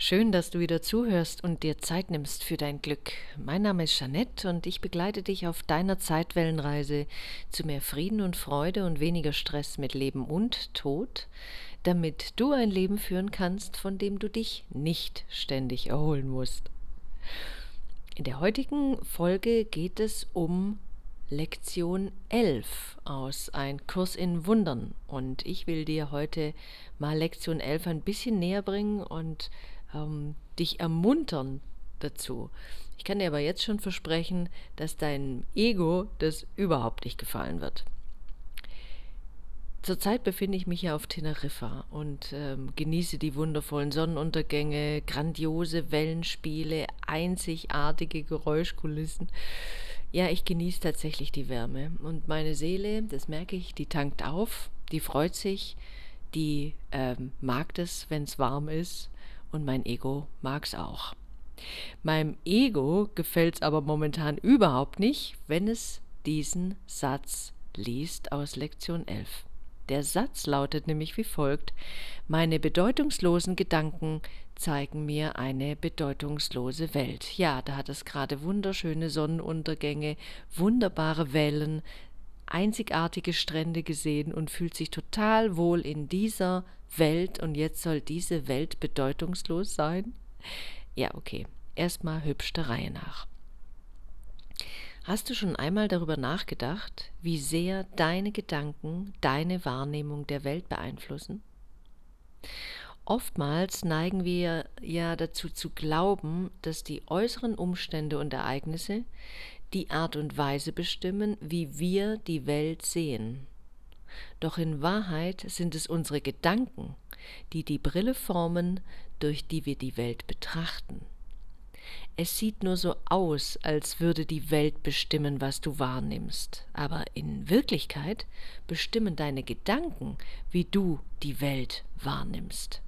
Schön, dass du wieder zuhörst und dir Zeit nimmst für dein Glück. Mein Name ist Jeanette und ich begleite dich auf deiner Zeitwellenreise zu mehr Frieden und Freude und weniger Stress mit Leben und Tod, damit du ein Leben führen kannst, von dem du dich nicht ständig erholen musst. In der heutigen Folge geht es um Lektion 11 aus Ein Kurs in Wundern und ich will dir heute mal Lektion 11 ein bisschen näher bringen und ähm, dich ermuntern dazu. Ich kann dir aber jetzt schon versprechen, dass dein Ego das überhaupt nicht gefallen wird. Zurzeit befinde ich mich ja auf Teneriffa und ähm, genieße die wundervollen Sonnenuntergänge, grandiose Wellenspiele, einzigartige Geräuschkulissen. Ja, ich genieße tatsächlich die Wärme und meine Seele, das merke ich, die tankt auf, die freut sich, die ähm, mag es, wenn es warm ist und mein Ego mag's auch. Meinem Ego gefällt's aber momentan überhaupt nicht, wenn es diesen Satz liest aus Lektion 11. Der Satz lautet nämlich wie folgt: Meine bedeutungslosen Gedanken zeigen mir eine bedeutungslose Welt. Ja, da hat es gerade wunderschöne Sonnenuntergänge, wunderbare Wellen, einzigartige Strände gesehen und fühlt sich total wohl in dieser Welt und jetzt soll diese Welt bedeutungslos sein? Ja, okay. Erstmal hübsch der Reihe nach. Hast du schon einmal darüber nachgedacht, wie sehr deine Gedanken deine Wahrnehmung der Welt beeinflussen? Oftmals neigen wir ja dazu zu glauben, dass die äußeren Umstände und Ereignisse die Art und Weise bestimmen, wie wir die Welt sehen. Doch in Wahrheit sind es unsere Gedanken, die die Brille formen, durch die wir die Welt betrachten. Es sieht nur so aus, als würde die Welt bestimmen, was du wahrnimmst, aber in Wirklichkeit bestimmen deine Gedanken, wie du die Welt wahrnimmst.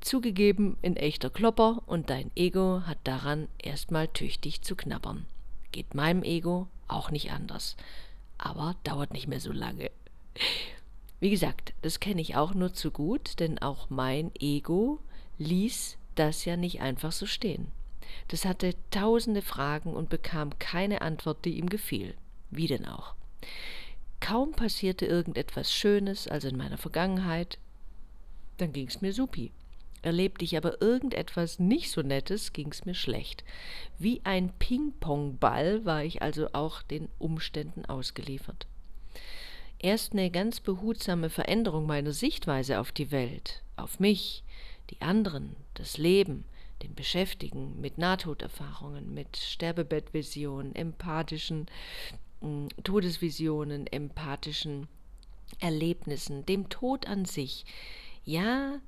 Zugegeben in echter Klopper und dein Ego hat daran erstmal tüchtig zu knabbern. Geht meinem Ego auch nicht anders, aber dauert nicht mehr so lange. Wie gesagt, das kenne ich auch nur zu gut, denn auch mein Ego ließ das ja nicht einfach so stehen. Das hatte tausende Fragen und bekam keine Antwort, die ihm gefiel. Wie denn auch? Kaum passierte irgendetwas Schönes, also in meiner Vergangenheit, dann ging's mir supi. Erlebte ich aber irgendetwas nicht so Nettes, ging's mir schlecht. Wie ein Ping-Pong-Ball war ich also auch den Umständen ausgeliefert. Erst eine ganz behutsame Veränderung meiner Sichtweise auf die Welt, auf mich, die anderen, das Leben, den Beschäftigen mit Nahtoderfahrungen, mit Sterbebettvisionen, empathischen äh, Todesvisionen, empathischen Erlebnissen, dem Tod an sich. Ja,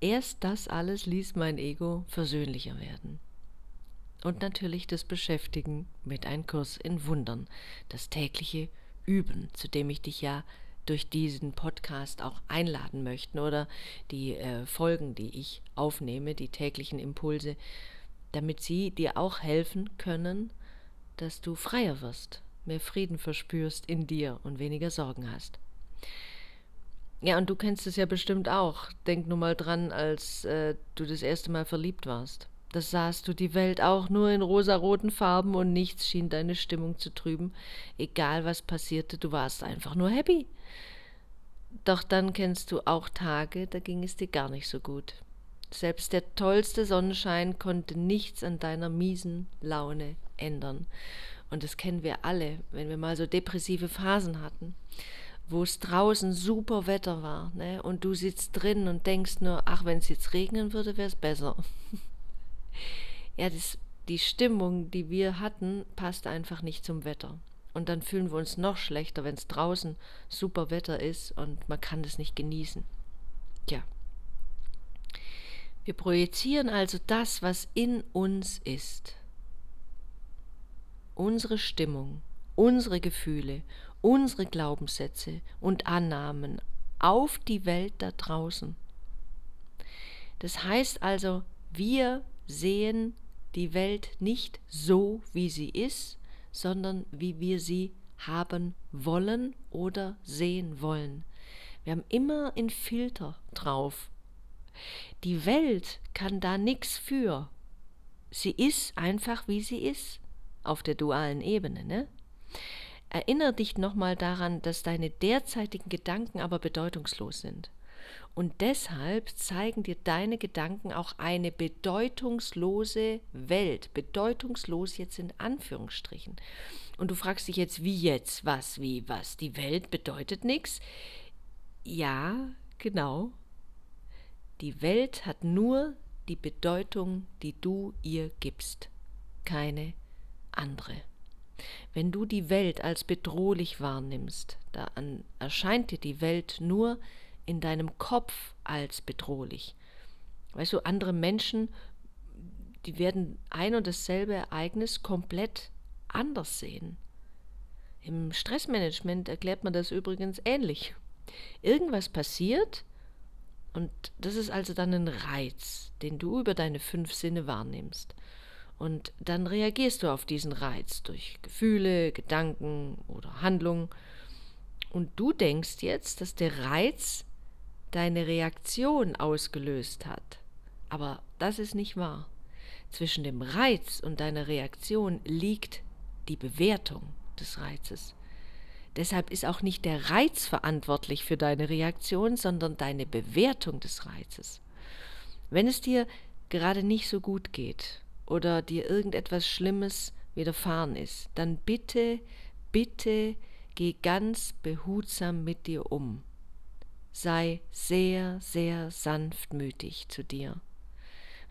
erst das alles ließ mein Ego versöhnlicher werden. Und natürlich das Beschäftigen mit einem Kurs in Wundern, das tägliche üben, zu dem ich dich ja durch diesen Podcast auch einladen möchte oder die äh, Folgen, die ich aufnehme, die täglichen Impulse, damit sie dir auch helfen können, dass du freier wirst, mehr Frieden verspürst in dir und weniger Sorgen hast. Ja, und du kennst es ja bestimmt auch. Denk nur mal dran, als äh, du das erste Mal verliebt warst. Da sahst du die Welt auch nur in rosaroten Farben und nichts schien deine Stimmung zu trüben. Egal was passierte, du warst einfach nur happy. Doch dann kennst du auch Tage, da ging es dir gar nicht so gut. Selbst der tollste Sonnenschein konnte nichts an deiner miesen Laune ändern. Und das kennen wir alle, wenn wir mal so depressive Phasen hatten, wo es draußen super Wetter war, ne? Und du sitzt drin und denkst nur, ach, wenn es jetzt regnen würde, wäre es besser. ja, das, die Stimmung, die wir hatten, passt einfach nicht zum Wetter. Und dann fühlen wir uns noch schlechter, wenn es draußen super Wetter ist und man kann das nicht genießen. Tja. Wir projizieren also das, was in uns ist. Unsere Stimmung, unsere Gefühle, unsere Glaubenssätze und Annahmen auf die Welt da draußen. Das heißt also, wir sehen die Welt nicht so, wie sie ist, sondern wie wir sie haben wollen oder sehen wollen. Wir haben immer einen Filter drauf. Die Welt kann da nichts für. Sie ist einfach, wie sie ist, auf der dualen Ebene. Ne? Erinnere dich nochmal daran, dass deine derzeitigen Gedanken aber bedeutungslos sind. Und deshalb zeigen dir deine Gedanken auch eine bedeutungslose Welt. Bedeutungslos jetzt in Anführungsstrichen. Und du fragst dich jetzt, wie jetzt? Was, wie, was? Die Welt bedeutet nichts? Ja, genau. Die Welt hat nur die Bedeutung, die du ihr gibst, keine andere. Wenn du die Welt als bedrohlich wahrnimmst, dann erscheint dir die Welt nur in deinem Kopf als bedrohlich. Weißt du, andere Menschen, die werden ein und dasselbe Ereignis komplett anders sehen. Im Stressmanagement erklärt man das übrigens ähnlich. Irgendwas passiert und das ist also dann ein Reiz, den du über deine fünf Sinne wahrnimmst. Und dann reagierst du auf diesen Reiz durch Gefühle, Gedanken oder Handlungen. Und du denkst jetzt, dass der Reiz deine Reaktion ausgelöst hat. Aber das ist nicht wahr. Zwischen dem Reiz und deiner Reaktion liegt die Bewertung des Reizes. Deshalb ist auch nicht der Reiz verantwortlich für deine Reaktion, sondern deine Bewertung des Reizes. Wenn es dir gerade nicht so gut geht oder dir irgendetwas Schlimmes widerfahren ist, dann bitte, bitte geh ganz behutsam mit dir um sei sehr, sehr sanftmütig zu dir.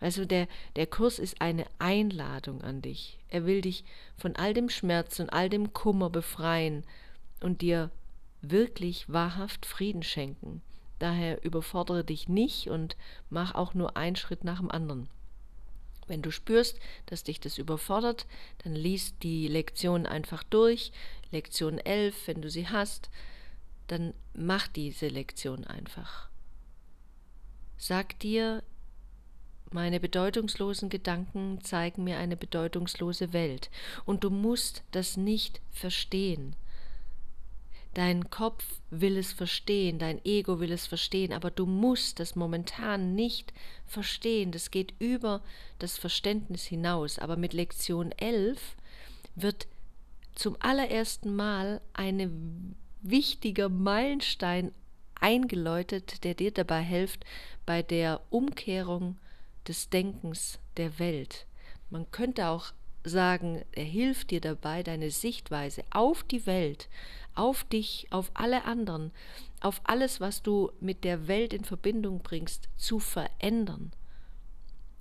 Also der, der Kurs ist eine Einladung an dich. Er will dich von all dem Schmerz und all dem Kummer befreien und dir wirklich wahrhaft Frieden schenken. Daher überfordere dich nicht und mach auch nur einen Schritt nach dem anderen. Wenn du spürst, dass dich das überfordert, dann liest die Lektion einfach durch. Lektion 11, wenn du sie hast, dann mach diese Lektion einfach. Sag dir, meine bedeutungslosen Gedanken zeigen mir eine bedeutungslose Welt, und du musst das nicht verstehen. Dein Kopf will es verstehen, dein Ego will es verstehen, aber du musst das momentan nicht verstehen. Das geht über das Verständnis hinaus. Aber mit Lektion 11 wird zum allerersten Mal eine wichtiger Meilenstein eingeläutet, der dir dabei hilft bei der Umkehrung des Denkens der Welt. Man könnte auch sagen, er hilft dir dabei, deine Sichtweise auf die Welt, auf dich, auf alle anderen, auf alles, was du mit der Welt in Verbindung bringst, zu verändern.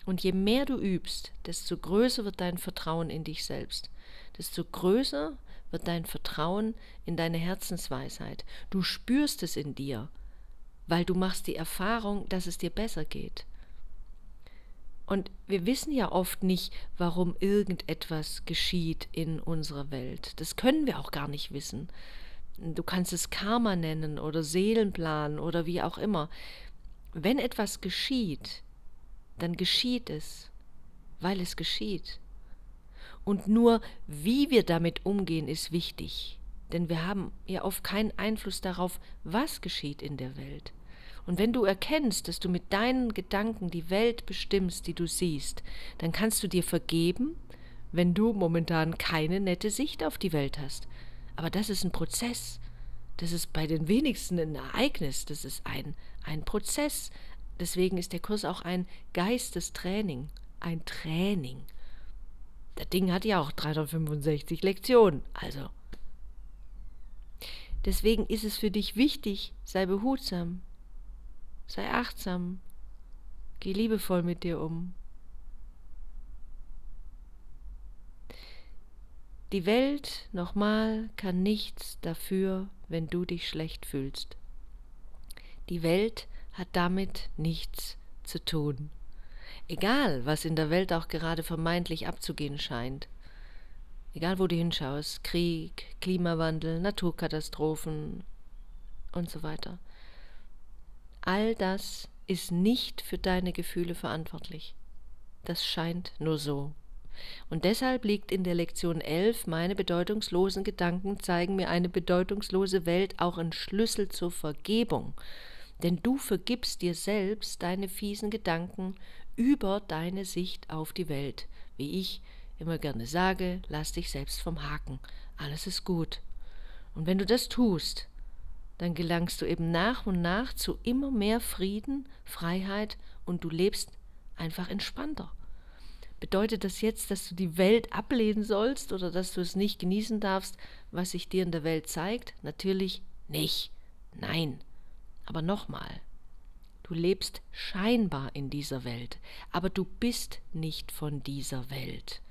Und je mehr du übst, desto größer wird dein Vertrauen in dich selbst, desto größer wird dein Vertrauen in deine Herzensweisheit. Du spürst es in dir, weil du machst die Erfahrung, dass es dir besser geht. Und wir wissen ja oft nicht, warum irgendetwas geschieht in unserer Welt. Das können wir auch gar nicht wissen. Du kannst es Karma nennen oder Seelenplan oder wie auch immer. Wenn etwas geschieht, dann geschieht es, weil es geschieht. Und nur wie wir damit umgehen, ist wichtig. Denn wir haben ja oft keinen Einfluss darauf, was geschieht in der Welt. Und wenn du erkennst, dass du mit deinen Gedanken die Welt bestimmst, die du siehst, dann kannst du dir vergeben, wenn du momentan keine nette Sicht auf die Welt hast. Aber das ist ein Prozess. Das ist bei den wenigsten ein Ereignis. Das ist ein, ein Prozess. Deswegen ist der Kurs auch ein Geistestraining. Ein Training. Das Ding hat ja auch 365 Lektionen, also. Deswegen ist es für dich wichtig, sei behutsam, sei achtsam, geh liebevoll mit dir um. Die Welt, nochmal, kann nichts dafür, wenn du dich schlecht fühlst. Die Welt hat damit nichts zu tun. Egal, was in der Welt auch gerade vermeintlich abzugehen scheint. Egal, wo du hinschaust, Krieg, Klimawandel, Naturkatastrophen und so weiter. All das ist nicht für deine Gefühle verantwortlich. Das scheint nur so. Und deshalb liegt in der Lektion 11, meine bedeutungslosen Gedanken zeigen mir eine bedeutungslose Welt, auch ein Schlüssel zur Vergebung. denn du vergibst dir selbst deine fiesen Gedanken über deine Sicht auf die Welt. Wie ich immer gerne sage, lass dich selbst vom Haken. Alles ist gut. Und wenn du das tust, dann gelangst du eben nach und nach zu immer mehr Frieden, Freiheit und du lebst einfach entspannter. Bedeutet das jetzt, dass du die Welt ablehnen sollst oder dass du es nicht genießen darfst, was sich dir in der Welt zeigt? Natürlich nicht. Nein. Aber nochmal, du lebst scheinbar in dieser Welt, aber du bist nicht von dieser Welt.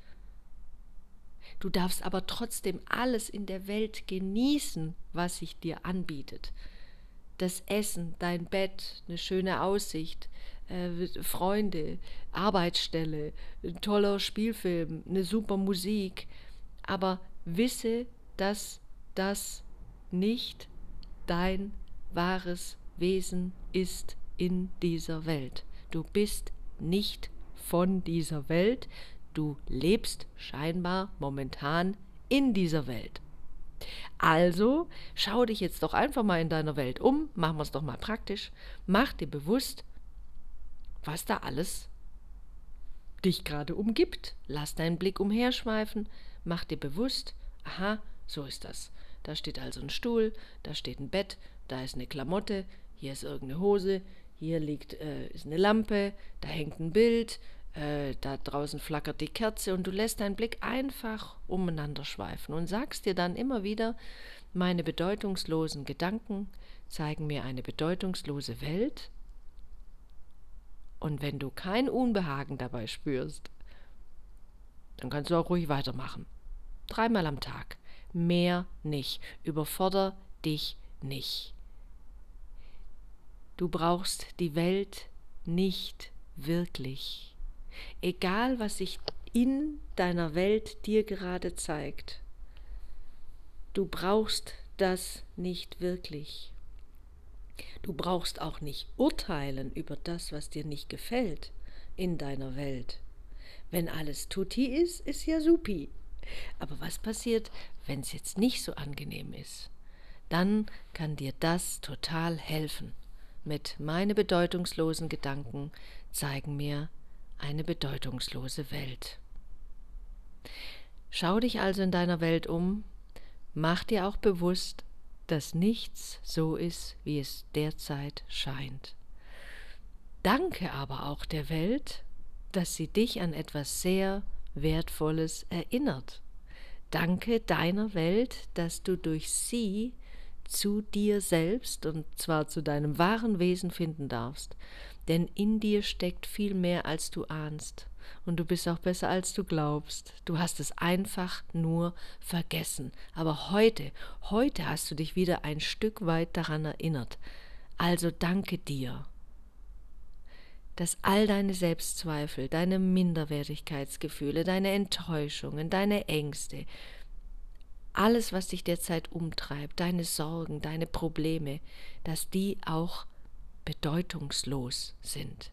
Du darfst aber trotzdem alles in der Welt genießen, was sich dir anbietet. Das Essen, dein Bett, eine schöne Aussicht, äh, Freunde, Arbeitsstelle, ein toller Spielfilm, eine super Musik. Aber wisse, dass das nicht dein wahres Wesen ist in dieser Welt. Du bist nicht von dieser Welt, du lebst scheinbar momentan in dieser Welt. Also schau dich jetzt doch einfach mal in deiner Welt um, machen wir es doch mal praktisch, mach dir bewusst, was da alles dich gerade umgibt. Lass deinen Blick umherschweifen, mach dir bewusst, aha, so ist das. Da steht also ein Stuhl, da steht ein Bett, da ist eine Klamotte, hier ist irgendeine Hose, hier liegt äh, ist eine Lampe, da hängt ein Bild, äh, da draußen flackert die Kerze und du lässt deinen Blick einfach umeinander schweifen und sagst dir dann immer wieder, meine bedeutungslosen Gedanken zeigen mir eine bedeutungslose Welt und wenn du kein Unbehagen dabei spürst, dann kannst du auch ruhig weitermachen. Dreimal am Tag. Mehr nicht. Überforder dich nicht. Du brauchst die Welt nicht wirklich. Egal, was sich in deiner Welt dir gerade zeigt, du brauchst das nicht wirklich. Du brauchst auch nicht urteilen über das, was dir nicht gefällt in deiner Welt. Wenn alles tutti ist, ist ja supi. Aber was passiert, wenn es jetzt nicht so angenehm ist? Dann kann dir das total helfen. Mit meine bedeutungslosen Gedanken zeigen mir eine bedeutungslose Welt. Schau dich also in deiner Welt um, mach dir auch bewusst, dass nichts so ist, wie es derzeit scheint. Danke aber auch der Welt, dass sie dich an etwas sehr Wertvolles erinnert. Danke deiner Welt, dass du durch sie zu dir selbst und zwar zu deinem wahren Wesen finden darfst. Denn in dir steckt viel mehr, als du ahnst und du bist auch besser, als du glaubst. Du hast es einfach nur vergessen. Aber heute, heute hast du dich wieder ein Stück weit daran erinnert. Also danke dir, dass all deine Selbstzweifel, deine Minderwertigkeitsgefühle, deine Enttäuschungen, deine Ängste, alles, was dich derzeit umtreibt, deine Sorgen, deine Probleme, dass die auch bedeutungslos sind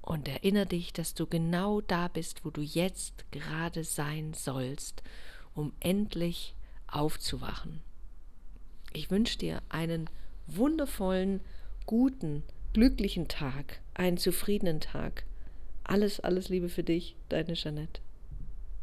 und erinnere dich, dass du genau da bist, wo du jetzt gerade sein sollst, um endlich aufzuwachen. Ich wünsche dir einen wundervollen, guten, glücklichen Tag, einen zufriedenen Tag. Alles, alles Liebe für dich, deine Jeanette.